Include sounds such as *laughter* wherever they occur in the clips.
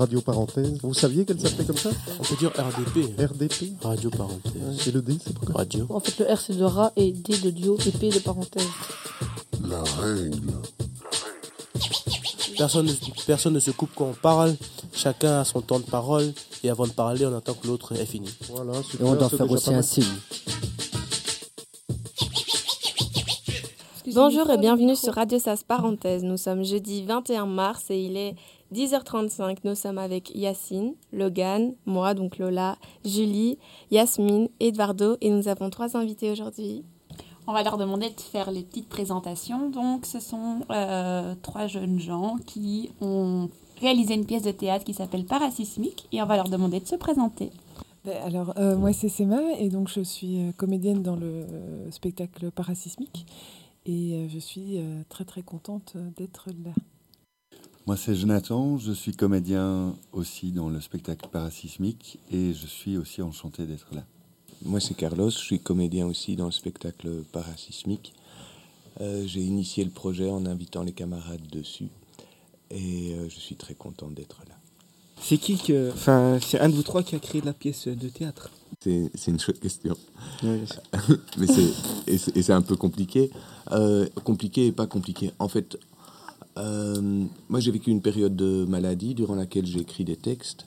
Radio Parenthèse. Vous saviez qu'elle s'appelait comme ça On peut dire RDP. RDP Radio Parenthèse. Et le D, c'est pourquoi Radio. En fait, le R c'est de rat et D de duo et P de parenthèse. La règle. Personne, ne- personne ne se coupe quand on parle. Chacun a son temps de parole. Et avant de parler, on attend que l'autre ait fini. Voilà, Et on doit c'est faire aussi un signe. Bonjour et bienvenue sur Radio Sas Parenthèse. Nous sommes jeudi 21 mars et il est 10h35. Nous sommes avec Yacine, Logan, moi donc Lola, Julie, Yasmine, Eduardo et nous avons trois invités aujourd'hui. On va leur demander de faire les petites présentations. Donc, ce sont euh, trois jeunes gens qui ont réalisé une pièce de théâtre qui s'appelle Parasismique et on va leur demander de se présenter. Ben, alors, euh, moi, c'est Sema et donc je suis euh, comédienne dans le spectacle Parasismique et je suis euh, très très contente d'être là. Moi, c'est Jonathan, je suis comédien aussi dans le spectacle parasismique et je suis aussi enchanté d'être là. Moi, c'est Carlos, je suis comédien aussi dans le spectacle Parasismique. Euh, J'ai initié le projet en invitant les camarades dessus et euh, je suis très content d'être là. C'est qui que. Enfin, c'est un de vous trois qui a créé la pièce de théâtre? C'est c'est une chouette question. Ouais, *laughs* Mais c'est et c'est et c'est un peu compliqué. Euh, compliqué et pas compliqué. En fait, euh, moi j'ai vécu une période de maladie durant laquelle j'ai écrit des textes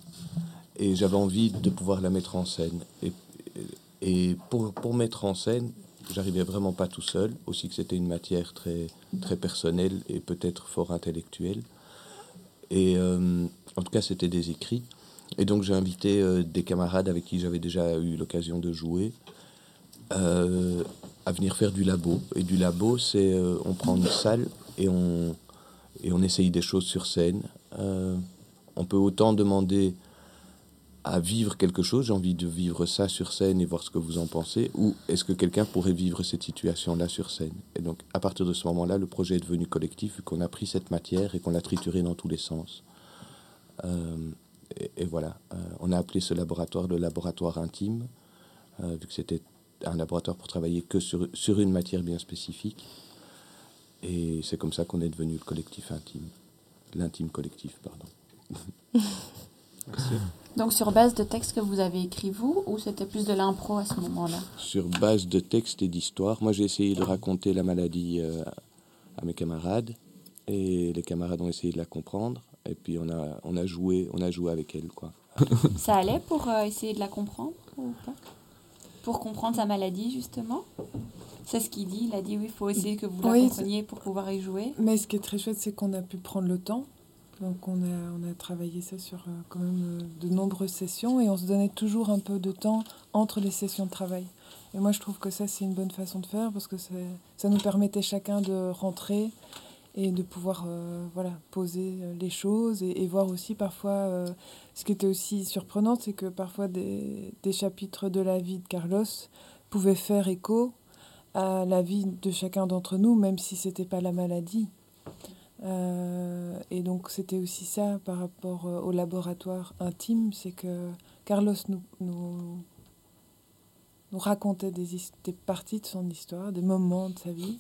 et j'avais envie de pouvoir la mettre en scène. Et, pour, mettre en scène, j'arrivais vraiment pas tout seul. Aussi que c'était une matière très, très personnelle et peut-être fort intellectuelle. Et euh, en tout cas, c'était des écrits. Et donc j'ai invité euh, des camarades avec qui j'avais déjà eu l'occasion de jouer à venir faire du labo. Et du labo, c'est on prend une salle et on, et on essaye des choses sur scène. Euh, on peut autant demander à vivre quelque chose, j'ai envie de vivre ça sur scène et voir ce que vous en pensez, ou est-ce que quelqu'un pourrait vivre cette situation-là sur scène? Et donc à partir de ce moment-là, le projet est devenu collectif, vu qu'on a pris cette matière et qu'on l'a triturée dans tous les sens. Euh, et, voilà, Euh, on a appelé ce laboratoire le laboratoire intime, vu que c'était un laboratoire pour travailler que sur une matière bien spécifique. Et c'est comme ça qu'on est devenu le collectif intime. L'intime collectif, pardon. *laughs* Donc, sur base de textes que vous avez écrits vous ou c'était plus de l'impro à ce moment-là? Sur base de textes et d'histoires, moi j'ai essayé de raconter la maladie euh, à mes camarades. Et les camarades ont essayé de la comprendre. Et puis on a, on a, joué, on a joué avec elle, quoi. Ça allait pour euh, essayer de la comprendre ou pas? Pour comprendre sa maladie, justement C'est ce qu'il dit. Il a dit oui, il faut essayer que vous la Oui, compreniez pour pouvoir y jouer. Mais ce qui est très chouette, c'est qu'on a pu prendre le temps. Donc on a, on a travaillé ça sur euh, quand même euh, de nombreuses sessions et on se donnait toujours un peu de temps entre les sessions de travail. Et moi je trouve que ça c'est une bonne façon de faire parce que ça nous permettait chacun de rentrer et de pouvoir euh, voilà, poser euh, les choses et, voir aussi parfois euh, ce qui était aussi surprenant, c'est que parfois des, chapitres de la vie de Carlos pouvaient faire écho à la vie de chacun d'entre nous, même si c'était pas la maladie. Et donc c'était aussi ça par rapport au laboratoire intime, c'est que Carlos nous, nous, racontait des, des parties de son histoire, des moments de sa vie,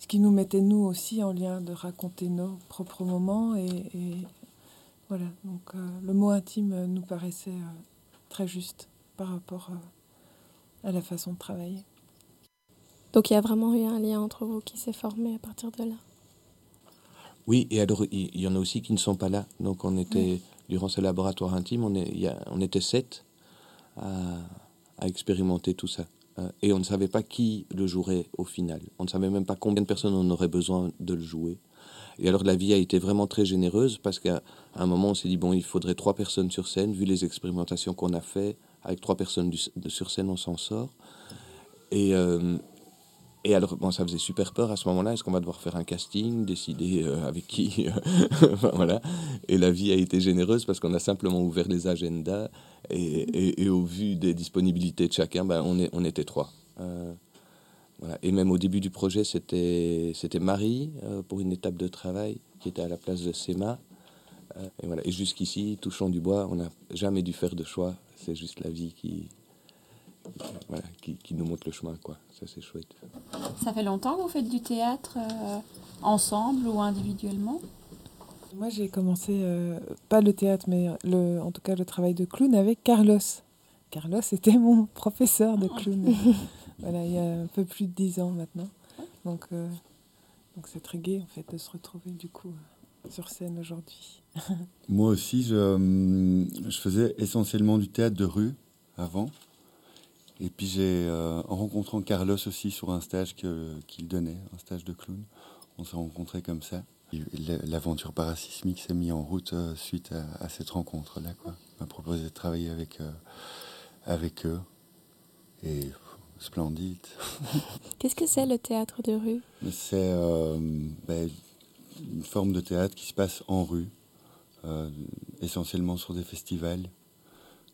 ce qui nous mettait nous aussi en lien de raconter nos propres moments. Et, et voilà, donc euh, le mot intime nous paraissait euh, très juste par rapport euh, à la façon de travailler. Donc il y a vraiment eu un lien entre vous qui s'est formé à partir de là? Oui, et alors il y en a aussi qui ne sont pas là. Donc on était, durant ce laboratoire intime, on, est, il y a- on était sept à, à expérimenter tout ça. Euh, et on ne savait pas qui le jouerait au final. On ne savait même pas combien de personnes on aurait besoin de le jouer. Et alors la vie a été vraiment très généreuse parce qu'à un moment on s'est dit, bon, il faudrait trois personnes sur scène, vu les expérimentations qu'on a fait, avec trois personnes de- sur scène, on s'en sort. Et, euh, et alors, ça faisait super peur à ce moment-là. Est-ce qu'on va devoir faire un casting, décider euh, avec qui *laughs* Enfin, Voilà. Et la vie a été généreuse parce qu'on a simplement ouvert les agendas et, au vu des disponibilités de chacun, ben, on, est, on était trois. Euh, voilà. Et même au début du projet, c'était Marie euh, pour une étape de travail qui était à la place de Sema. Euh, et voilà. Et jusqu'ici, touchons du bois, on n'a jamais dû faire de choix. C'est juste la vie qui, voilà, qui, qui nous montre le chemin, quoi. Ça, c'est chouette. Ça fait longtemps que vous faites du théâtre euh, ensemble ou individuellement? Moi, j'ai commencé, euh, pas le théâtre, mais le, en tout cas le travail de clown avec Carlos. Carlos était mon *laughs* professeur de clown. *laughs* voilà, il y a un peu plus de dix ans maintenant. Donc, euh, donc c'est très gai en fait de se retrouver du coup sur scène aujourd'hui. *laughs* Moi aussi, je, hum, je faisais essentiellement du théâtre de rue avant. Et puis j'ai, euh, en rencontrant Carlos aussi sur un stage que- qu'il donnait, un stage de clown, on s'est rencontrés comme ça. Et L'aventure parasismique s'est mise en route euh, suite à, à cette rencontre-là. quoi. Il m'a proposé de travailler avec, euh, avec eux. Et splendide. *laughs* Qu'est-ce que c'est le théâtre de rue? C'est euh, ben, une forme de théâtre qui se passe en rue, essentiellement sur des festivals,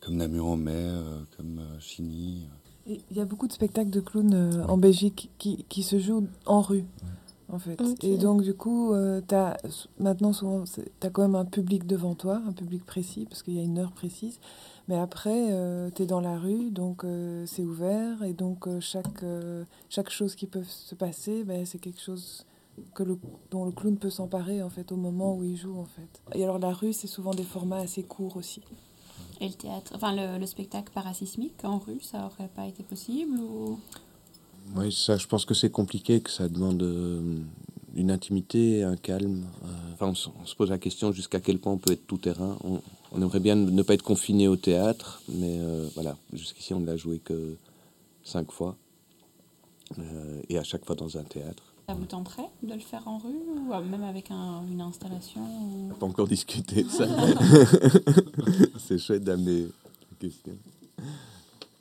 comme Namur en mai, euh, comme euh, Chigny. Et Il y a beaucoup de spectacles de clowns euh, en Belgique qui, qui se jouent en rue, en fait. Et donc, du coup, euh, t'as- maintenant, souvent, tu as quand même un public devant toi, un public précis, parce qu'il y a une heure précise. Mais après, tu es dans la rue, donc euh, c'est ouvert. Et donc, euh, chaque, euh, chaque chose qui peut se passer, ben, c'est quelque chose que le, dont le clown peut s'emparer, en fait, au moment où il joue, en fait. Et alors, la rue, c'est souvent des formats assez courts aussi. Et le théâtre, enfin le, le spectacle parasismique en rue, ça aurait pas été possible ou? Oui, ça, je pense que c'est compliqué, que ça demande euh, une intimité, un calme. euh, Enfin, on, se- on se pose la question jusqu'à quel point on peut être tout terrain. On, on aimerait bien ne pas être confiné au théâtre, mais euh, voilà, jusqu'ici on ne l'a joué que cinq fois, Euh, et à chaque fois dans un théâtre. Ça vous tenterait de le faire en rue ou euh, même avec un- une installation ou... Pas encore discuté de ça. *laughs* c'est chouette d'amener la question.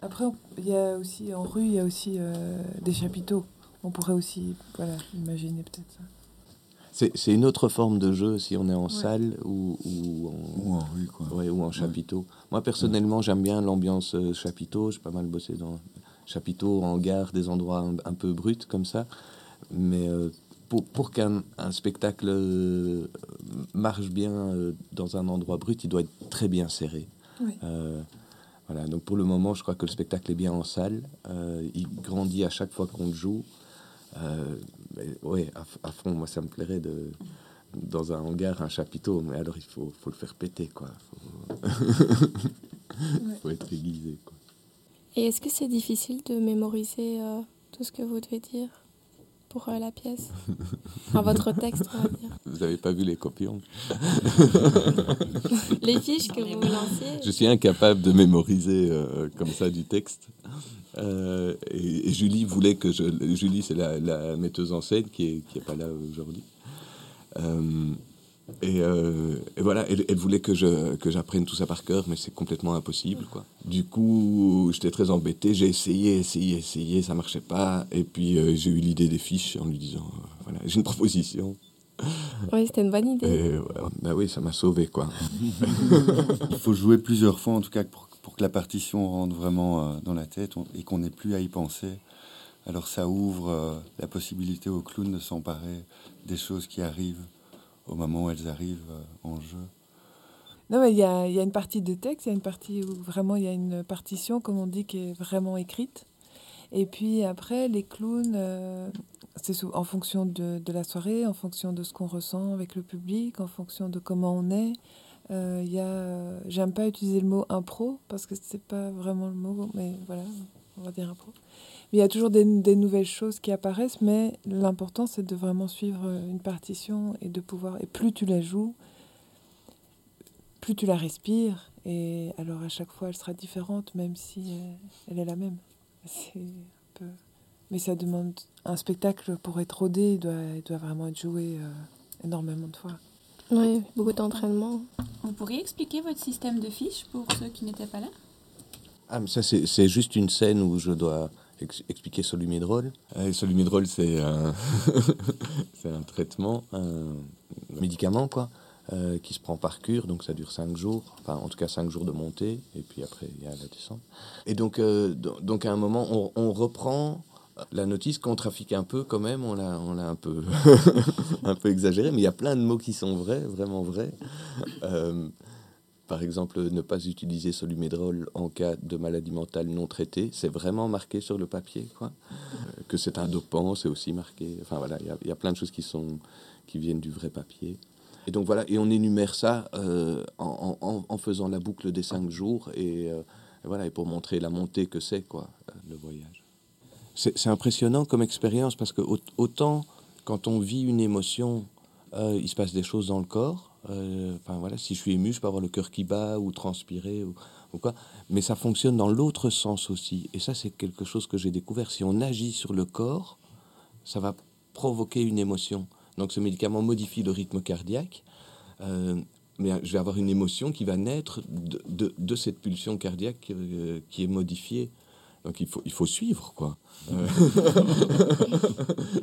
Après, on- il y a aussi, en rue, il y a aussi euh, des chapiteaux. On pourrait aussi, voilà, imaginer peut-être ça. C'est une autre forme de jeu si on est en Ouais. salle ou, ou en, Ou en rue, quoi. Ouais, ou en chapiteau. Moi, personnellement, j'aime bien l'ambiance euh, chapiteau. J'ai pas mal bossé dans chapiteau, hangar, des endroits un, un peu bruts comme ça. Mais euh, pour, pour qu'un un spectacle euh, marche bien euh, dans un endroit brut, il doit être très bien serré. Oui. Euh, voilà, donc pour le moment, je crois que le spectacle est bien en salle. Euh, il grandit à chaque fois qu'on le joue. Euh, ouais, à, à fond, moi, ça me plairait de dans un hangar, un chapiteau, mais alors il faut, faut le faire péter, quoi. Faut, *laughs* faut être aiguisé, quoi. Et est-ce que c'est difficile de mémoriser euh, tout ce que vous devez dire? Pour euh, la pièce Enfin, votre texte, on va dire. *laughs* Vous avez pas vu les copions *laughs* Les fiches que vous lanciez Je suis incapable de mémoriser euh, comme ça du texte. Euh, et, et Julie voulait que je. Julie, c'est la, la metteuse en scène qui est, qui est pas là aujourd'hui. Euh, et, euh, et voilà, elle, elle voulait que je que j'apprenne tout ça par cœur, mais c'est complètement impossible, quoi. Du coup, j'étais très embêté. J'ai essayé, essayé, essayé, ça marchait pas. Et puis euh, j'ai eu l'idée des fiches en lui disant, euh, voilà, j'ai une proposition. Oui, c'était une bonne idée. Et ouais, bah oui, ça m'a sauvé, quoi. Il faut jouer plusieurs fois, en tout cas, pour, pour que la partition rentre vraiment euh, dans la tête on- et qu'on n'ait plus à y penser. Alors ça ouvre euh, la possibilité au clown de s'emparer des choses qui arrivent au moment où elles arrivent euh, en jeu. Non, mais il y a, une partie de texte, il y a une partie où vraiment il y a une partition, comme on dit, qui est vraiment écrite. Et puis après, les clowns, euh, c'est en fonction de, la soirée, en fonction de ce qu'on ressent avec le public, en fonction de comment on est. Euh, y euh, j'aime pas utiliser le mot impro parce que c'est pas vraiment le mot, mais voilà, on va dire impro. Mais il y a toujours des, des nouvelles choses qui apparaissent, mais l'important c'est de vraiment suivre une partition et de pouvoir. Et plus tu la joues, plus tu la respires, et alors à chaque fois elle sera différente, même si euh, elle est la même. C'est un peu... Mais ça demande un spectacle pour être rodé, il doit, il doit vraiment être joué euh, énormément de fois. Oui, beaucoup d'entraînement. Vous pourriez expliquer votre système de fiches pour ceux qui n'étaient pas là? Ah, mais ça, c'est c'est juste une scène où je dois ex- expliquer Solumidrol. Euh, Solumidrol, c'est un, *laughs* un traitement, un médicament, quoi, euh, qui se prend par cure, donc ça dure 5 jours, enfin, en tout cas 5 jours de montée, et puis après, il y a la descente. Et donc, euh, do- donc à un moment, on, on reprend la notice qu'on trafique un peu quand même, on l'a, on l'a un peu, *laughs* un peu exagéré, mais il y a plein de mots qui sont vrais, vraiment vrais. Euh, par exemple, ne pas utiliser Solumedrol en cas de maladie mentale non traitée, c'est vraiment marqué sur le papier, quoi. Euh, que c'est un dopant, c'est aussi marqué. Enfin voilà, il y a- plein de choses qui sont qui viennent du vrai papier. Et donc voilà, et on énumère ça euh, en, faisant la boucle des cinq jours et, euh, et voilà, et pour montrer la montée que c'est quoi, le voyage. C'est impressionnant comme expérience parce que au- autant quand on vit une émotion, il se passe des choses dans le corps. Euh, Enfin voilà, si je suis ému, je peux avoir le cœur qui bat ou transpirer ou, ou quoi. Mais ça fonctionne dans l'autre sens aussi. Et ça, c'est quelque chose que j'ai découvert. Si on agit sur le corps, ça va provoquer une émotion. Donc ce médicament modifie le rythme cardiaque. euh, mais je vais avoir une émotion qui va naître de, de- de cette pulsion cardiaque euh, qui est modifiée. Donc il faut, il faut suivre, quoi. *laughs*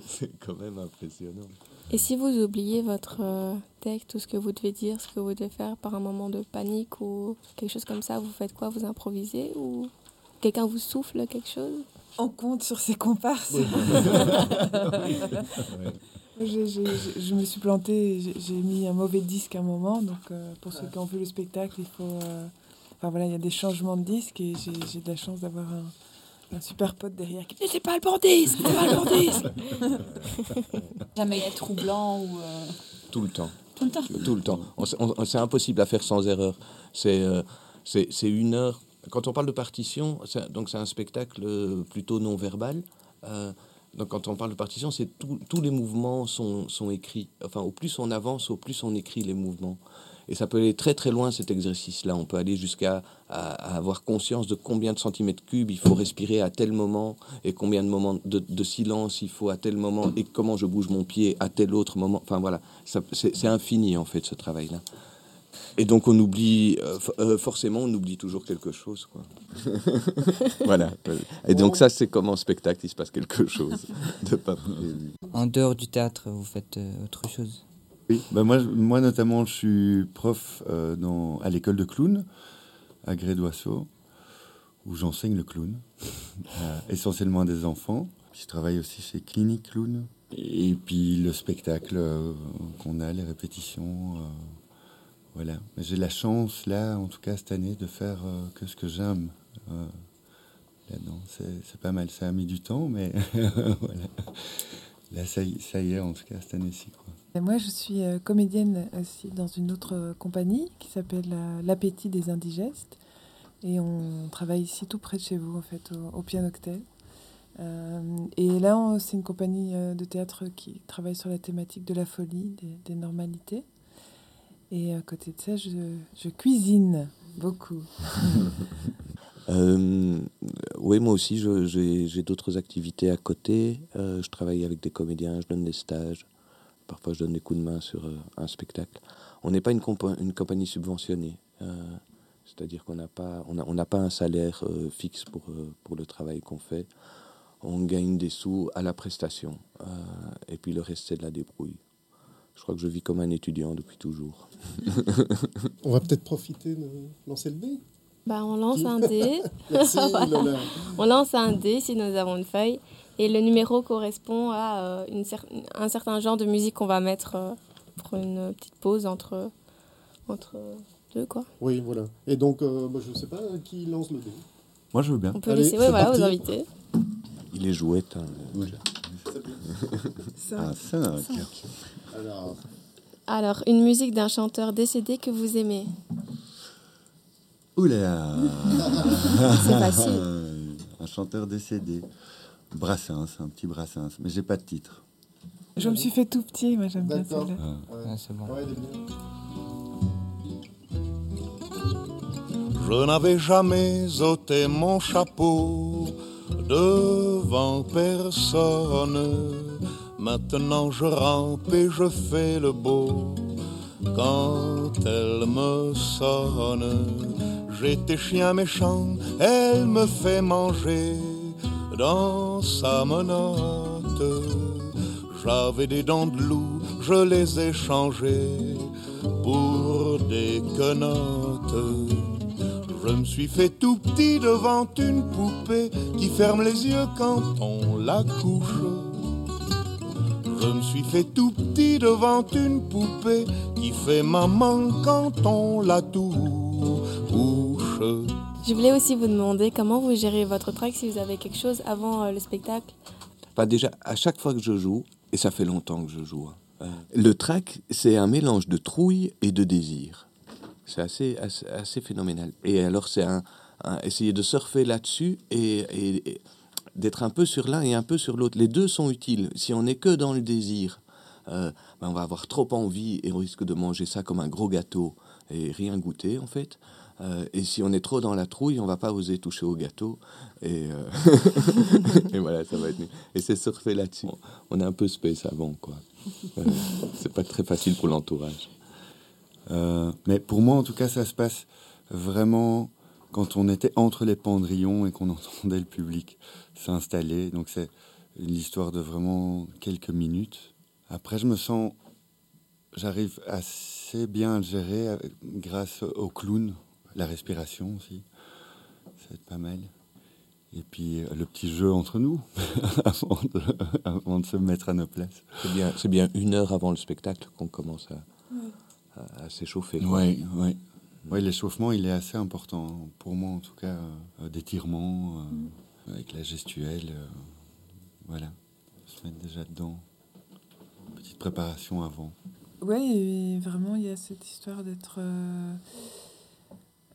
C'est quand même impressionnant. Et si vous oubliez votre euh, texte, tout ce que vous devez dire, ce que vous devez faire par un moment de panique ou quelque chose comme ça, vous faites quoi? Vous improvisez ou quelqu'un vous souffle quelque chose? On compte sur ses comparses. *laughs* Je me suis plantée, j'ai- mis un mauvais disque à un moment, donc euh, pour ceux qui ont vu le spectacle, il faut... euh, Enfin voilà, il y a des changements de disque et j'ai j'ai de la chance d'avoir un, un super pote derrière qui dit c'est pas le bon disque, c'est pas le bon disque. *laughs* Jamais été troublant ou. euh, Tout le temps. Tout le temps. Tout le temps. C'est impossible à faire sans erreur. C'est euh, une heure. Quand on parle de partition, c'est- donc c'est un spectacle euh, plutôt non verbal. Euh, donc quand on parle de partition, c'est tous les mouvements sont, sont écrits. Enfin, au plus on avance, au plus on écrit les mouvements. Et ça peut aller très très loin cet exercice-là. On peut aller jusqu'à à- avoir conscience de combien de centimètres cubes il faut respirer à tel moment et combien de moments de, silence il faut à tel moment et comment je bouge mon pied à tel autre moment. Enfin voilà, c'est infini en fait ce travail-là. Et donc on oublie, euh, euh, forcément on oublie toujours quelque chose. *laughs* Voilà. Et donc ça c'est comme en spectacle, il se passe quelque chose de pas. En dehors du théâtre, vous faites euh, autre chose? Oui, bah moi, moi notamment, je suis prof euh, dans, à l'école de clown, à Gré d'Oiseau, où j'enseigne le clown, *laughs* euh, essentiellement à des enfants. Je travaille aussi chez Clinique Clown. Et puis le spectacle euh, qu'on a, les répétitions. voilà. J'ai la chance, là, en tout cas cette année, de faire que ce que j'aime. là-dedans. C'est c'est pas mal. Ça a mis du temps, mais *laughs* voilà. Là, ça y, ça y est, en tout cas, cette année-ci. Et moi, je suis euh, comédienne aussi dans une autre euh, compagnie qui s'appelle euh, L'Appétit des Indigestes. Et on travaille ici tout près de chez vous, en fait, au, Pianoctel. Euh, et là, c'est une compagnie euh, de théâtre qui travaille sur la thématique de la folie, des, normalités. Et à côté de ça, je, cuisine beaucoup. *laughs* Euh, oui, moi aussi, j'ai d'autres activités à côté. Euh, je travaille avec des comédiens, je donne des stages. Parfois, je donne des coups de main sur euh, un spectacle. On n'est pas une, une compagnie subventionnée. euh, C'est-à-dire qu'on n'a pas, on a- on n'a pas un salaire euh, fixe pour, euh, pour le travail qu'on fait. On gagne des sous à la prestation. euh, et puis le reste, c'est de la débrouille. Je crois que je vis comme un étudiant depuis toujours. *laughs* On va peut-être profiter de lancer le dé. Bah, on lance un dé. *laughs* Merci, *laughs* Voilà. Lola. On lance un dé si nous avons une feuille. Et le numéro correspond à euh, une cer- un certain genre de musique qu'on va mettre euh, pour une petite pause entre, entre deux. Quoi. Oui, voilà. Et donc, euh, bah, je ne sais pas qui lance le dé. Moi, je veux bien. On peut Allez, laisser ouais, voilà, parti. aux invités. Il est jouette. hein, le- Ah, ça, ok. Alors, Alors, une musique d'un chanteur décédé que vous aimez. Oula *laughs* C'est facile. Un chanteur décédé. Brassens, un petit Brassens. Mais j'ai pas de titre. Je me suis fait tout petit, moi j'aime bien celle-là. Ah. Ah, C'est bon. ouais, elle est bien. Je n'avais jamais ôté mon chapeau devant personne. Maintenant je rampe et je fais le beau quand elle me sonne. J'étais chien méchant, elle me fait manger dans sa menotte. J'avais des dents de loup, je les ai changées pour des quenottes. Je me suis fait tout petit devant une poupée qui ferme les yeux quand on la couche. Je me suis fait tout petit devant une poupée qui fait maman quand on la touche. Je voulais aussi vous demander comment vous gérez votre track si vous avez quelque chose avant euh, le spectacle. Enfin, déjà, à chaque fois que je joue, et ça fait longtemps que je joue, hein, Euh, le trac, c'est un mélange de trouille et de désir. C'est assez, assez, assez phénoménal. Et alors, c'est un, un- essayer de surfer là-dessus et, et- et d'être un peu sur l'un et un peu sur l'autre. Les deux sont utiles. Si on n'est que dans le désir, euh, ben, on va avoir trop envie et on risque de manger ça comme un gros gâteau et rien goûter, en fait. Euh, et si on est trop dans la trouille, on va pas oser toucher au gâteau. Et, euh, *laughs* et voilà, ça va être. Et c'est surfer là-dessus. On est un peu space avant, quoi. Euh, c'est pas très facile pour l'entourage. Euh, mais pour moi, en tout cas, ça se passe vraiment quand on était entre les pendrillons et qu'on *laughs* entendait le public s'installer. Donc c'est une histoire de vraiment quelques minutes. Après, je me sens, j'arrive assez bien à le gérer euh, grâce au clown, la respiration aussi. C'est pas mal. Et puis euh, le petit jeu entre nous *laughs* avant, de, avant de se mettre à nos places. C'est bien, c'est bien une heure avant le spectacle qu'on commence à, à- à s'échauffer. Oui, oui. Ouais, l'échauffement, il est assez important. Pour moi, en tout cas, euh, d'étirement, euh, avec la gestuelle. euh, voilà. Se mettre déjà dedans. Petite préparation avant. Oui, vraiment, il y a cette histoire d'être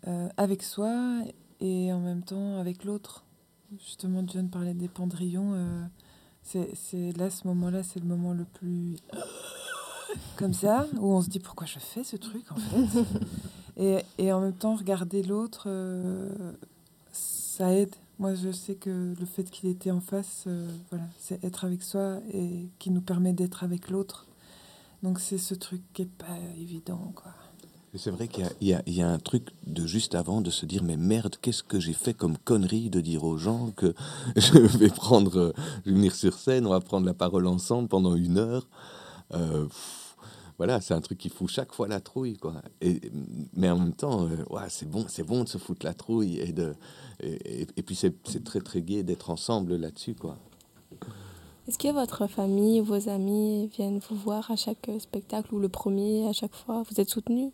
euh, avec soi et en même temps avec l'autre. Justement, John parlait des pendrillons. euh, c'est c'est là, ce moment-là, c'est le moment le plus *laughs* comme ça, où on se dit pourquoi je fais ce truc en fait? *laughs* et, et en même temps, regarder l'autre, euh, ça aide. Moi, je sais que le fait qu'il était en face, euh, voilà, c'est être avec soi et qui nous permet d'être avec l'autre. Donc c'est ce truc qui est pas évident, quoi. C'est vrai qu'il y a- un truc de juste avant de se dire mais merde qu'est-ce que j'ai fait comme connerie de dire aux gens que *laughs* je vais prendre euh, venir sur scène on va prendre la parole ensemble pendant une heure. Euh, voilà c'est un truc qui fout chaque fois la trouille quoi. Mais en même temps euh, c'est bon c'est bon de se foutre la trouille et de et, puis c'est très très gai d'être ensemble là-dessus quoi. Est-ce que votre famille vos amis viennent vous voir à chaque spectacle ou le premier à chaque fois? Vous êtes soutenus?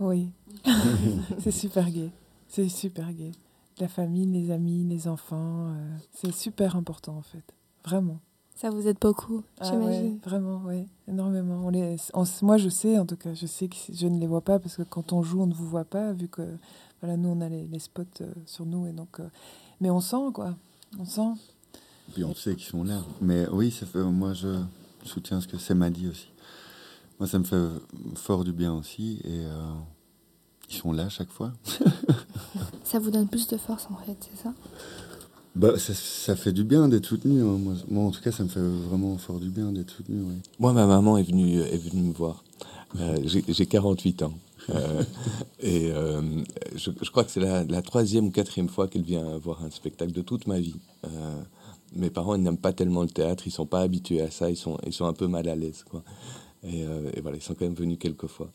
Oui, *laughs* c'est super gai. C'est super gai. La famille, les amis, les enfants, euh, c'est super important en fait. Vraiment. Ça vous aide beaucoup, Ah j'imagine. ouais, vraiment, oui, énormément. On les, on- moi, je sais, en tout cas, je sais que je ne les vois pas parce que quand on joue, on ne vous voit pas, vu que voilà, nous, on a les, les spots euh, sur nous. Et donc, euh, mais on sent, quoi. On sent. Puis on sait qu'ils sont là. Mais oui, ça fait, moi, je soutiens ce que c'est m'a dit aussi. Moi, ça me fait fort du bien aussi. Et euh, ils sont là chaque fois. *laughs* Ça vous donne plus de force en fait, c'est ça? Bah, ça, ça fait du bien d'être soutenu. hein. Moi, moi, en tout cas, ça me fait vraiment fort du bien d'être soutenu. ouais. Moi, ma maman est venue, est venue me voir. Euh, j'ai j'ai 48 ans. Euh, *laughs* et euh, je, je crois que c'est la, la troisième ou quatrième fois qu'elle vient voir un spectacle de toute ma vie. Euh, mes parents ils n'aiment pas tellement le théâtre, ils sont pas habitués à ça, ils sont, ils sont un peu mal à l'aise. Quoi. Et, euh, et voilà, ils sont quand même venus quelques fois.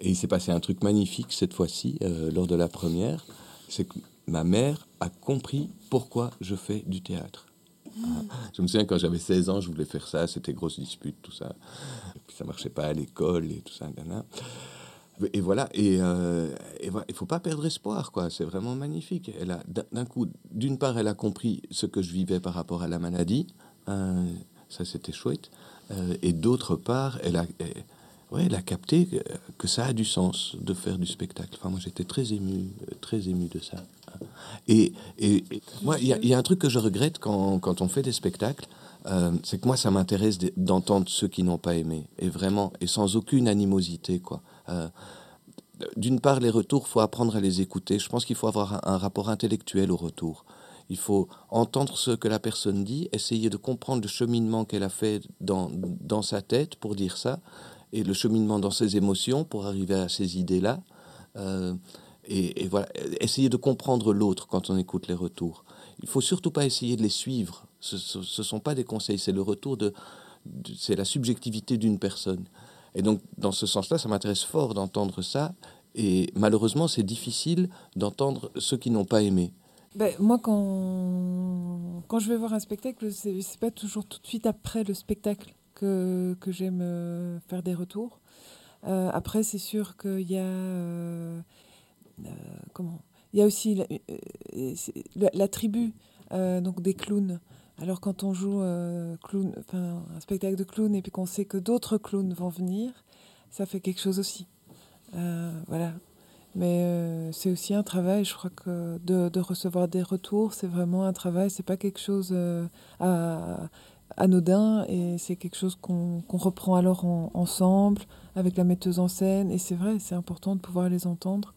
Et il s'est passé un truc magnifique cette fois-ci, euh, lors de la première, c'est que ma mère a compris pourquoi je fais du théâtre. Ah, Je me souviens quand j'avais 16 ans, je voulais faire ça, c'était grosse dispute, tout ça. Et puis ça marchait pas à l'école et tout ça. Et voilà, et, euh, et voilà, il faut pas perdre espoir, quoi. C'est vraiment magnifique. Elle a, d'un- d'un coup, d'une part, elle a compris ce que je vivais par rapport à la maladie. Euh, ça, c'était chouette. Euh, et d'autre part, elle a, elle, ouais, capté que, ça a du sens de faire du spectacle. Enfin, moi, j'étais très ému, euh, très ému de ça. Et, et, moi, il y, a- un truc que je regrette quand, quand on fait des spectacles, euh, c'est que moi, ça m'intéresse d'entendre ceux qui n'ont pas aimé, et vraiment, et sans aucune animosité, quoi. Euh, D'une part, les retours, faut apprendre à les écouter. Je pense qu'il faut avoir un, un rapport intellectuel au retour. Il faut entendre ce que la personne dit, essayer de comprendre le cheminement qu'elle a fait dans, dans sa tête pour dire ça, et le cheminement dans ses émotions pour arriver à ces idées-là. Euh, et, voilà, essayer de comprendre l'autre quand on écoute les retours. Il faut surtout pas essayer de les suivre. Ce ne sont pas des conseils, c'est le retour de, de- c'est la subjectivité d'une personne. Et donc, dans ce sens-là, ça m'intéresse fort d'entendre ça. Et malheureusement, c'est difficile d'entendre ceux qui n'ont pas aimé. Ben, moi, quand, quand je vais voir un spectacle, c'est pas toujours tout de suite après le spectacle que, que j'aime euh, faire des retours. Euh, après, c'est sûr qu'il y a. euh, comment Il y a aussi la, tribu, donc des clowns. Alors quand on joue clown, un spectacle de clown et puis qu'on sait que d'autres clowns vont venir, ça fait quelque chose aussi. Voilà. Mais euh, c'est aussi un travail, je crois que de, de recevoir des retours, c'est vraiment un travail, c'est pas quelque chose euh, à- anodin et c'est quelque chose qu'on reprend alors en- ensemble avec la metteuse en scène. Et c'est vrai, c'est important de pouvoir les entendre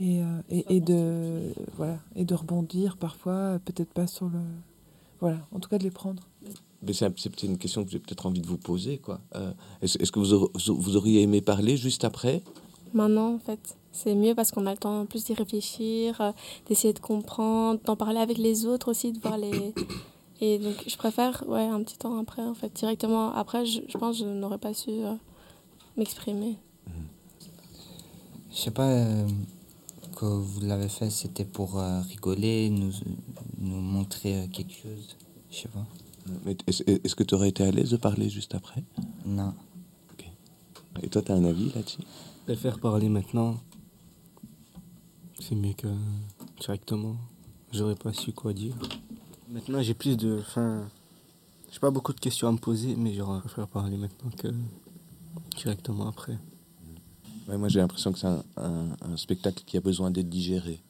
et, euh, et, et de, voilà, et de rebondir parfois, peut-être pas sur le. Voilà, en tout cas de les prendre. Mais c'est une question que j'ai peut-être envie de vous poser. quoi. Euh, Est-ce que vous auriez aimé parler juste après? Maintenant, en fait, c'est mieux parce qu'on a le temps en plus d'y réfléchir, euh, d'essayer de comprendre, d'en parler avec les autres aussi, de voir les. *coughs* Et donc, je préfère, ouais, un petit temps après, en fait, directement. Après, je, je pense que je n'aurais pas su euh, m'exprimer. Je sais pas, euh, que vous l'avez fait, c'était pour euh, rigoler, nous, nous montrer euh, quelque chose. Je sais pas. Mais Est-ce est-ce que tu aurais été à l'aise de parler juste après? Non. Et toi, tu as un avis là-dessus? Faire parler maintenant, c'est mieux que directement. J'aurais pas su quoi dire. Maintenant, j'ai plus de. Enfin, j'ai pas beaucoup de questions à me poser, mais j'aurais préfère parler maintenant que directement après. Ouais, moi, j'ai l'impression que c'est un, un- un spectacle qui a besoin d'être digéré.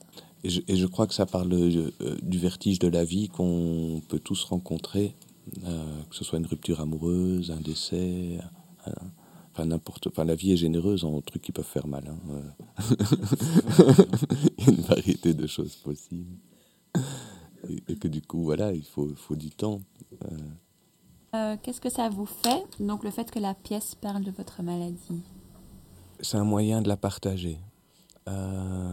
Et je, et je crois que ça parle euh, du vertige de la vie qu'on peut tous rencontrer, euh, que ce soit une rupture amoureuse, un décès, un- enfin n'importe. Enfin, la vie est généreuse en trucs qui peuvent faire mal. hein, euh. *laughs* *laughs* Il y a une variété de choses possibles. Et, et que du coup, voilà, il faut, faut du temps. euh. Euh, Qu'est-ce que ça vous fait, donc le fait que la pièce parle de votre maladie? C'est un moyen de la partager. Euh,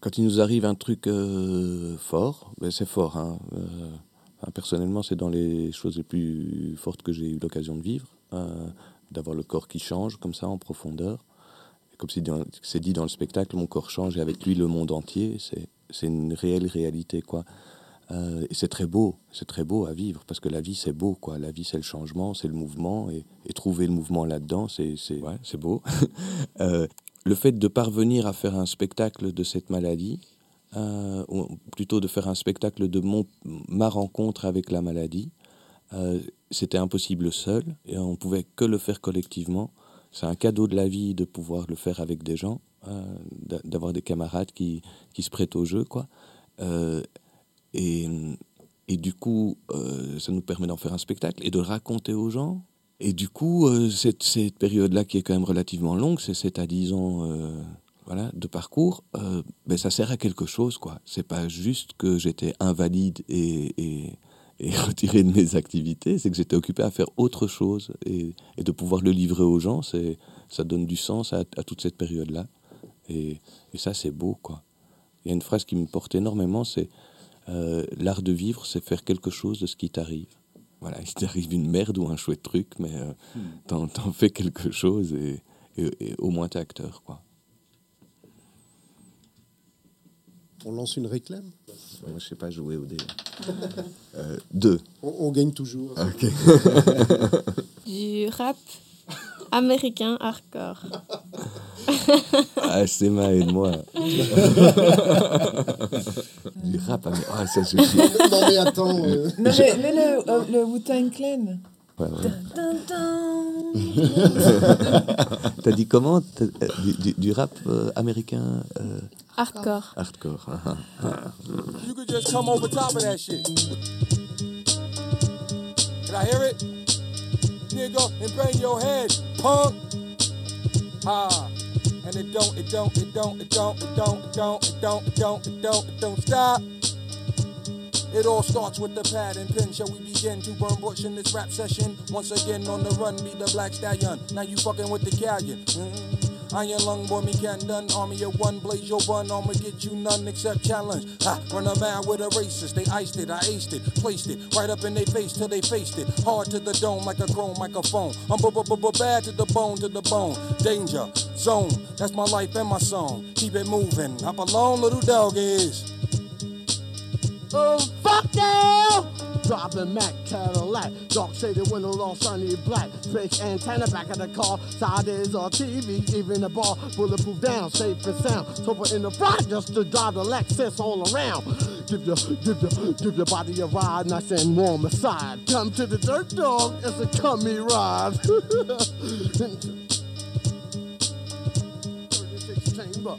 quand il nous arrive un truc euh, fort, ben c'est fort. hein. Euh, personnellement, c'est dans les choses les plus fortes que j'ai eu l'occasion de vivre, euh, d'avoir le corps qui change comme ça en profondeur. Et comme c'est dit dans le spectacle, mon corps change et avec lui le monde entier. C'est une réelle réalité, quoi. Euh, et c'est très beau, c'est très beau à vivre parce que la vie c'est beau, quoi. La vie c'est le changement, c'est le mouvement et, trouver le mouvement là-dedans, c'est c'est beau. *laughs* Euh, le fait de parvenir à faire un spectacle de cette maladie, euh, ou plutôt de faire un spectacle de mon, ma rencontre avec la maladie, euh, c'était impossible seul et on pouvait que le faire collectivement. C'est un cadeau de la vie de pouvoir le faire avec des gens, euh, d'a- d'avoir des camarades qui, qui se prêtent au jeu, quoi. Euh, et, et du coup, ça nous permet d'en faire un spectacle et de le raconter aux gens. Et du coup, cette, période-là, qui est quand même relativement longue, c'est 7 à 10 ans voilà, de parcours, ben, ça sert à quelque chose. quoi. C'est pas juste que j'étais invalide et, et *laughs* retiré de mes activités, c'est que j'étais occupé à faire autre chose. Et, et de pouvoir le livrer aux gens, c'est, ça donne du sens à, à toute cette période-là. Et, et ça, c'est beau. quoi. Il y a une phrase qui me porte énormément, c'est euh, l'art de vivre, c'est faire quelque chose de ce qui t'arrive. Voilà, il t'arrive une merde ou un chouette truc, mais euh, t'en, t'en fais quelque chose et, et- et au moins t'es acteur, quoi. On lance une réclame Moi, je sais pas jouer au dé. *laughs* Euh, deux. on, on gagne toujours. Ok. *laughs* Du rap américain hardcore. Ah, c'est ma et moi. *laughs* du rap, mais- ah, ça je suis. Non, mais attends, euh. Non, mais, mais le, euh, le Wu-Tang Clan. Ouais, ouais. T'as dit comment? Euh, du, du- du rap euh, américain Hardcore. Hardcore. ah, ah, ah. You could just come over top of that shit. Can I hear it? Nigga, and bang your head, punk. Ah. And it don't, it don't, it don't, it don't, it don't, it don't, it don't, it don't, it don't, it don't stop. It all starts with the pad and pen. Shall we begin to burn bush in this rap session? Once again on the run, be the black stallion. Now you fucking with the galleon. Mm. Iron lung boy, me can't done. Army of one, blaze your bun. I'ma get you none except challenge. Ha, run a mile with a racist. They iced it, I aced it, placed it right up in their face till they faced it. Hard to the dome like a chrome microphone. I'm bad to the bone, to the bone. Danger zone, that's my life and my song. Keep it moving. Hop along, little dog is. Oh, fuck yeah! Driving Mac Cadillac, dark shaded window, all sunny black. Fake antenna back of the car, side is on TV, even the bar, bulletproof down, safe and sound. Sober in the front, just to drive the Lexus all around. Give your, give your, give your body a ride, nice and warm aside. Come to the dirt dog, it's a cummy ride. *laughs* 36 chamber.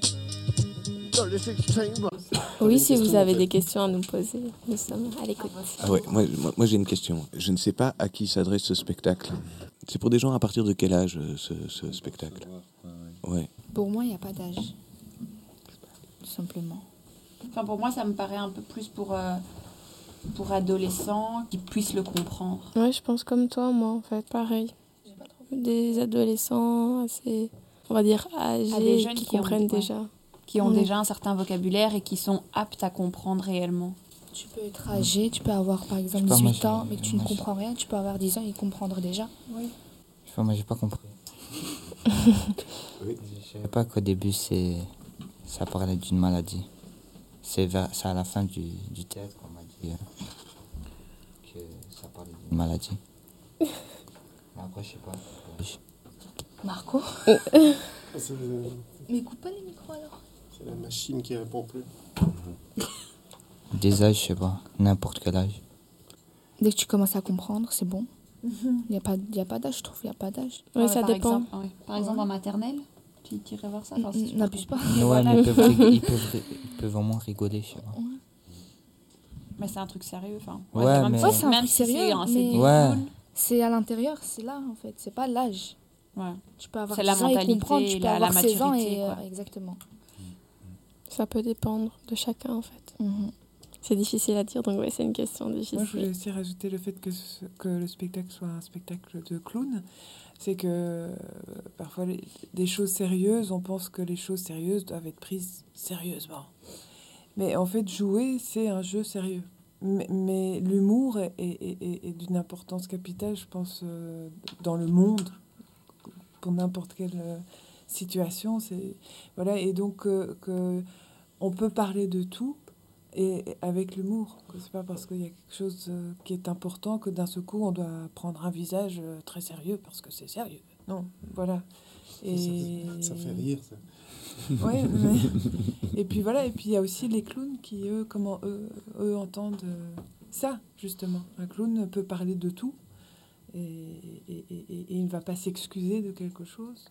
36 chamber. *coughs* Oui, si vous avez des questions à nous poser, nous sommes à l'écoute. Ah ouais, moi, moi, moi, j'ai une question. Je ne sais pas à qui s'adresse ce spectacle. C'est pour des gens à partir de quel âge euh, ce, ce spectacle? Ouais. Pour moi, il n'y a pas d'âge. Tout simplement. Enfin, pour moi, ça me paraît un peu plus pour, euh, pour adolescents qui puissent le comprendre. Ouais, je pense comme toi, moi, en fait, pareil. Des adolescents assez, on va dire, âgés, À des jeunes qui comprennent déjà. Qui ont Mm. déjà un certain vocabulaire et qui sont aptes à comprendre réellement. Tu peux être âgé, tu peux avoir par exemple sais pas, moi, 18 ans, mais que tu ne comprends rien. Tu peux avoir 10 ans et comprendre déjà. Je sais pas, moi j'ai pas compris. Je savais pas qu'au début c'est ça parlait d'une maladie. C'est à la fin du, du théâtre qu'on m'a dit euh, que ça parlait d'une maladie. *laughs* Mais après je sais pas. Marco C'est Mais coupe pas les micros alors. C'est la machine qui répond plus. Des âges, je sais pas, n'importe quel âge. Dès que tu commences à comprendre, c'est bon. Il n'y a pas, il y a pas d'âge, je trouve. Il n'y a pas d'âge. Ouais, ça par dépend. Exemple, ouais. Par exemple, en maternelle, tu tu irais voir ça N'abuse pas. Mais ouais, mais ils peuvent, rig- *laughs* ils peuvent, ri- ils peuvent vraiment rigoler, je sais pas. Mais c'est un truc sérieux. Enfin, Ouais, même mais- si- Ouais, c'est un même truc si c'est sérieux, c'est mais des Ouais. clowns. c'est à l'intérieur, c'est là en fait. C'est pas l'âge. Ouais. Tu peux avoir C'est 10 la ans et mentalité, comprendre. Tu peux la- la avoir 16 ans maturité, et euh, quoi. exactement. Ça peut dépendre de chacun, en fait. Mhm. C'est difficile à dire, donc ouais, c'est une question Moi, je voulais difficile. aussi rajouter le fait que, ce- que le spectacle soit un spectacle de clown. C'est que euh, parfois, les- des choses sérieuses, on pense que les choses sérieuses doivent être prises sérieusement. Mais en fait, jouer, c'est un jeu sérieux. Mais, mais l'humour est, est- est- est d'une importance capitale, je pense, euh, dans le monde, pour n'importe quelle euh, situation. C'est voilà, et donc euh, que on peut parler de tout et avec l'humour. C'est pas parce qu'il y a quelque chose euh, qui est important que d'un seul coup on doit prendre un visage euh, très sérieux parce que c'est sérieux. Non, voilà. Et Ça fait rire, ça. *laughs* Ouais, mais- *laughs* Et puis voilà, et puis il y a aussi les clowns qui, eux, comment eux, eux entendent euh, ça, justement. Un clown peut parler de tout et, et- et- il ne va pas s'excuser de quelque chose.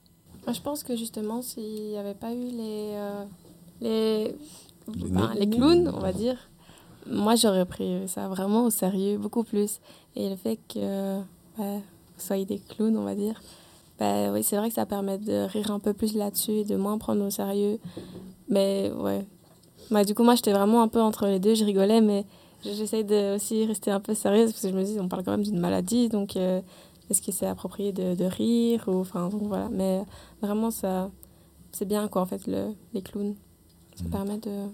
Je pense que justement, s'il n'y avait pas eu les, euh, les, Les ben, clowns, on va dire, moi, j'aurais pris ça vraiment au sérieux, beaucoup plus. Et le fait que bah, vous soyez des clowns, on va dire, bah, oui, c'est vrai que ça permet de rire un peu plus là-dessus et de moins prendre au sérieux. Mais ouais. Bah, du coup, moi, j'étais vraiment un peu entre les deux, je rigolais, mais j'essaye de aussi rester un peu sérieuse parce que je me dis, on parle quand même d'une maladie, donc euh, est-ce que c'est approprié de, de rire ou enfin donc voilà. Mais vraiment, ça, c'est bien quoi en fait le, les clowns. Ça permet de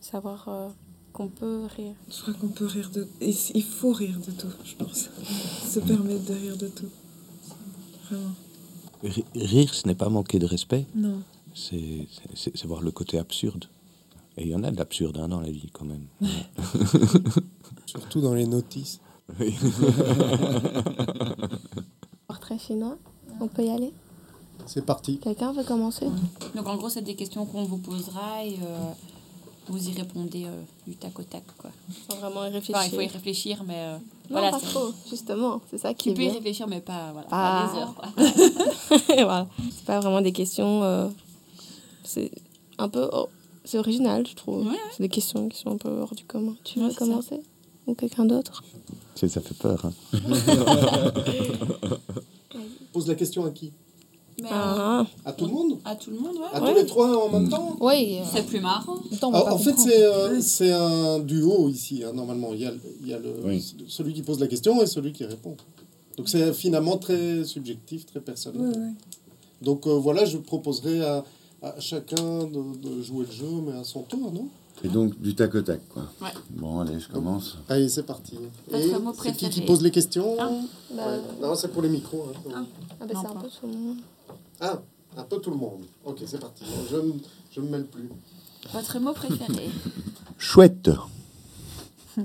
savoir euh, qu'on peut rire. Je crois qu'on peut rire de... Il il faut rire de tout, je pense. Se permettre de rire de tout. Vraiment. Ri- Rire, ce n'est pas manquer de respect. Non. C'est voir le côté absurde. Et il y en a de l'absurde hein, dans la vie, quand même. *laughs* Surtout dans les notices. Oui. *laughs* Portrait chinois, on peut y aller? C'est parti. Quelqu'un veut commencer? Donc en gros, c'est des questions qu'on vous posera et euh, vous y répondez euh, du tac au tac. Quoi. Sans vraiment y réfléchir. Enfin, il faut y réfléchir, mais euh, Non, voilà. pas trop, justement. C'est ça qui Tu est peux y réfléchir, mais pas, voilà, Pas- pas des heures. Quoi. *laughs* voilà. C'est pas vraiment des questions. euh, c'est un peu. oh, c'est original, je trouve. Ouais, ouais. C'est des questions qui sont un peu hors du commun. Tu Ouais, veux ça. commencer? Ou quelqu'un d'autre? C'est- Ça fait peur. hein. *laughs* Pose la question à qui? Mais, Ah. À tout le monde À tout le monde, ouais. À Ouais. tous les trois en même temps Oui. C'est plus marrant. Attends, Ah, en fait, c'est euh, c'est un duo ici, hein, normalement. Il y a, il y a le, Oui. celui qui pose la question et celui qui répond. Donc c'est finalement très subjectif, très personnel. Ouais, ouais. Donc euh, voilà, je proposerai à, à chacun de, de jouer le jeu, mais à son tour, non? Et donc, du tac au tac, quoi. Ouais. Bon, allez, je commence. Allez, c'est parti. C'est qui qui pose les questions? Ah. Bah, Ouais. Non, c'est pour les micros. hein. ah, bah, Non, c'est un peu tout le monde. Ah, un peu tout le monde. Ok, c'est parti. Je ne je me mêle plus. Votre mot préféré *laughs* Chouette. *laughs*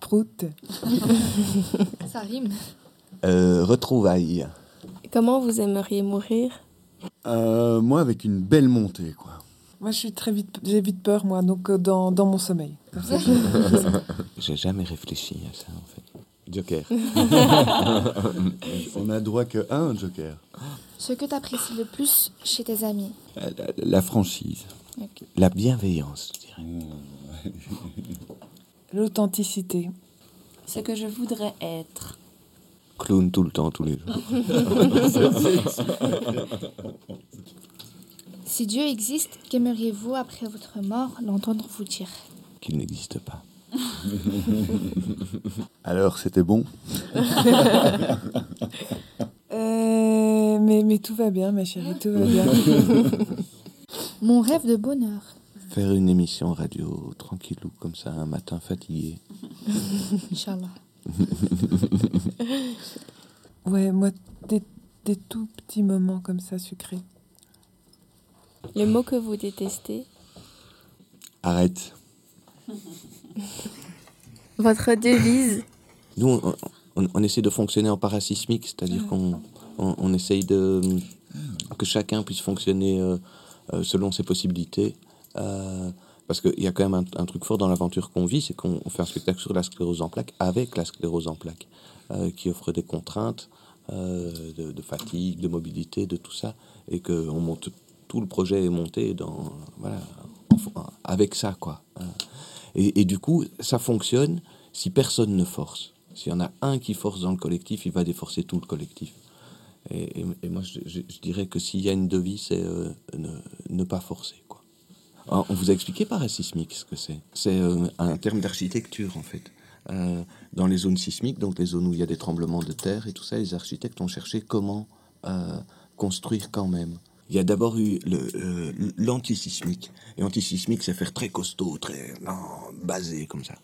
Sprout. *laughs* Ça rime. Euh, retrouvailles. Comment vous aimeriez mourir? Euh, moi, avec une belle montée, quoi. Moi, je suis très vite, j'ai vite peur, moi, donc euh, dans, dans mon sommeil. Comme ça, je- J'ai jamais réfléchi à ça, en fait. Joker. *laughs* On a droit que un joker. Ce que tu apprécies le plus chez tes amis. La, la- la franchise. La bienveillance, je dirais. *laughs* L'authenticité. Ce que je voudrais être. Clown tout le temps, tous les jours. *laughs* Si Dieu existe, qu'aimeriez-vous après votre mort l'entendre vous dire? Qu'il n'existe pas. *laughs* Alors, c'était bon *laughs* Euh, mais, mais tout va bien, ma chérie, tout va bien. *laughs* Mon rêve de bonheur. Faire une émission radio tranquillou, comme ça, un matin fatigué. Inch'Allah. Ouais, moi, des, des tout petits moments comme ça, sucrés. Les mots que vous détestez? Arrête. *laughs* Votre devise Nous, on, on- on essaie de fonctionner en parasismique, c'est-à-dire qu'on on, on essaye de que chacun puisse fonctionner euh, euh, selon ses possibilités. Euh, parce qu'il y a quand même un, un truc fort dans l'aventure qu'on vit, c'est qu'on on fait un spectacle sur la sclérose en plaques avec la sclérose en plaques, euh, qui offre des contraintes de, de fatigue, de mobilité, de tout ça, et que on monte tout le projet est monté dans voilà en- avec ça quoi. Et, du coup, ça fonctionne si personne ne force. S'il y en a un qui force dans le collectif, il va déforcer tout le collectif. Et, moi, je, dirais que s'il y a une devise, c'est euh, ne, pas forcer. On vous a expliqué parasismique ce que c'est. C'est euh, un terme d'architecture, en fait. Euh, dans les zones sismiques, donc les zones où il y a des tremblements de terre et tout ça, les architectes ont cherché comment construire quand même. Il y a d'abord eu euh, l'antisismique. Et antisismique, c'est faire très costaud, très basé comme ça.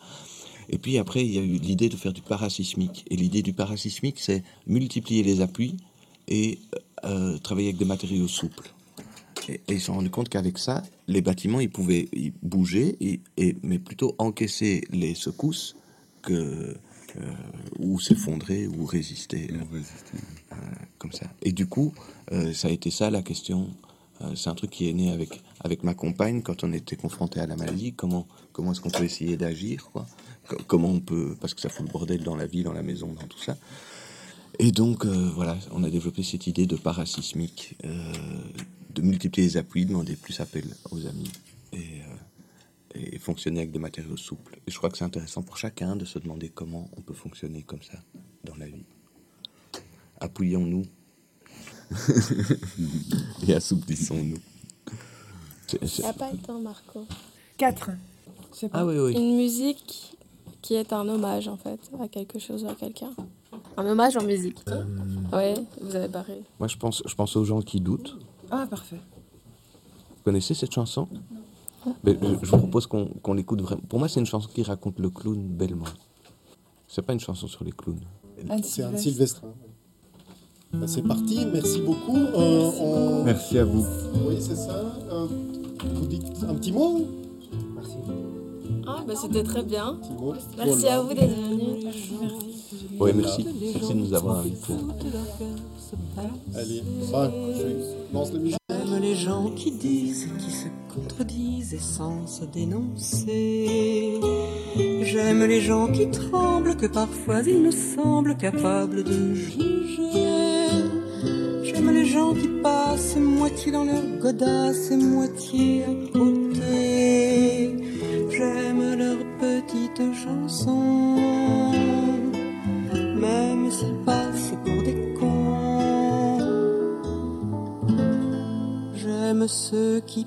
Et puis après, il y a eu l'idée de faire du parasismique. Et l'idée du parasismique, c'est multiplier les appuis et euh, travailler avec des matériaux souples. Et, ils se sont rendus compte qu'avec ça, les bâtiments, ils pouvaient bouger, et- mais plutôt encaisser les secousses que, euh, ou s'effondrer ou résister. euh, comme ça. Et du coup, euh, ça a été ça la question. Euh, c'est un truc qui est né avec, avec ma compagne quand on était confronté à la maladie. Comment, comment est-ce qu'on peut essayer d'agir quoi? Co- Comment on peut. Parce que ça fout le bordel dans la vie, dans la maison, dans tout ça. Et donc, voilà, on a développé cette idée de parasismique, de multiplier les appuis, demander plus appel aux amis et, et fonctionner avec des matériaux souples. Et je crois que c'est intéressant pour chacun de se demander comment on peut fonctionner comme ça dans la vie. Appuyons-nous *laughs* et assouplissons-nous. Il n'y a pas le temps, Marco. 4. Ah oui, oui. Une musique qui est un hommage, en fait, à quelque chose ou à quelqu'un. Un hommage en musique. Ouais, vous avez barré. Moi, je pense, je pense aux gens qui doutent. Ah, parfait. Vous connaissez cette chanson? Mais je, je vous propose qu'on qu'on l'écoute vraiment. Pour moi, c'est une chanson qui raconte le clown bellement. C'est pas une chanson sur les clowns. C'est Anne Sylvestre. Ben, c'est parti, merci beaucoup. Euh, on- Merci à vous. Oui, c'est ça. Euh, vous dites un petit mot Ah, bah c'était très bien. Merci Voilà. à vous d'être venus. Oui, merci. Merci de nous avoir invités. Allez, bah, je lance la musique. J'aime les gens qui disent, qui se contredisent et sans se dénoncer. J'aime les gens qui tremblent, que parfois ils nous semblent capables de juger. J'aime les gens qui passent moitié dans leur godasse et moitié à côté. J'aime leurs petites chansons, même s'ils passent pour des cons. J'aime ceux qui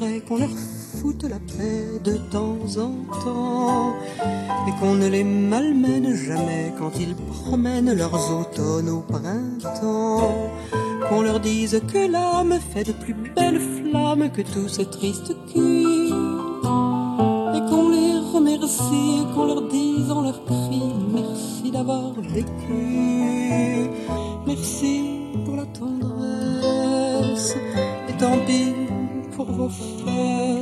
mais qu'on leur foute la paix de temps en temps et qu'on ne les malmène jamais quand ils promènent leurs automnes au printemps. Qu'on leur dise que l'âme fait de plus belles flammes que tous ces tristes culs et qu'on les remercie qu'on leur dise en leur cri merci d'avoir vécu, merci pour la tendresse et tant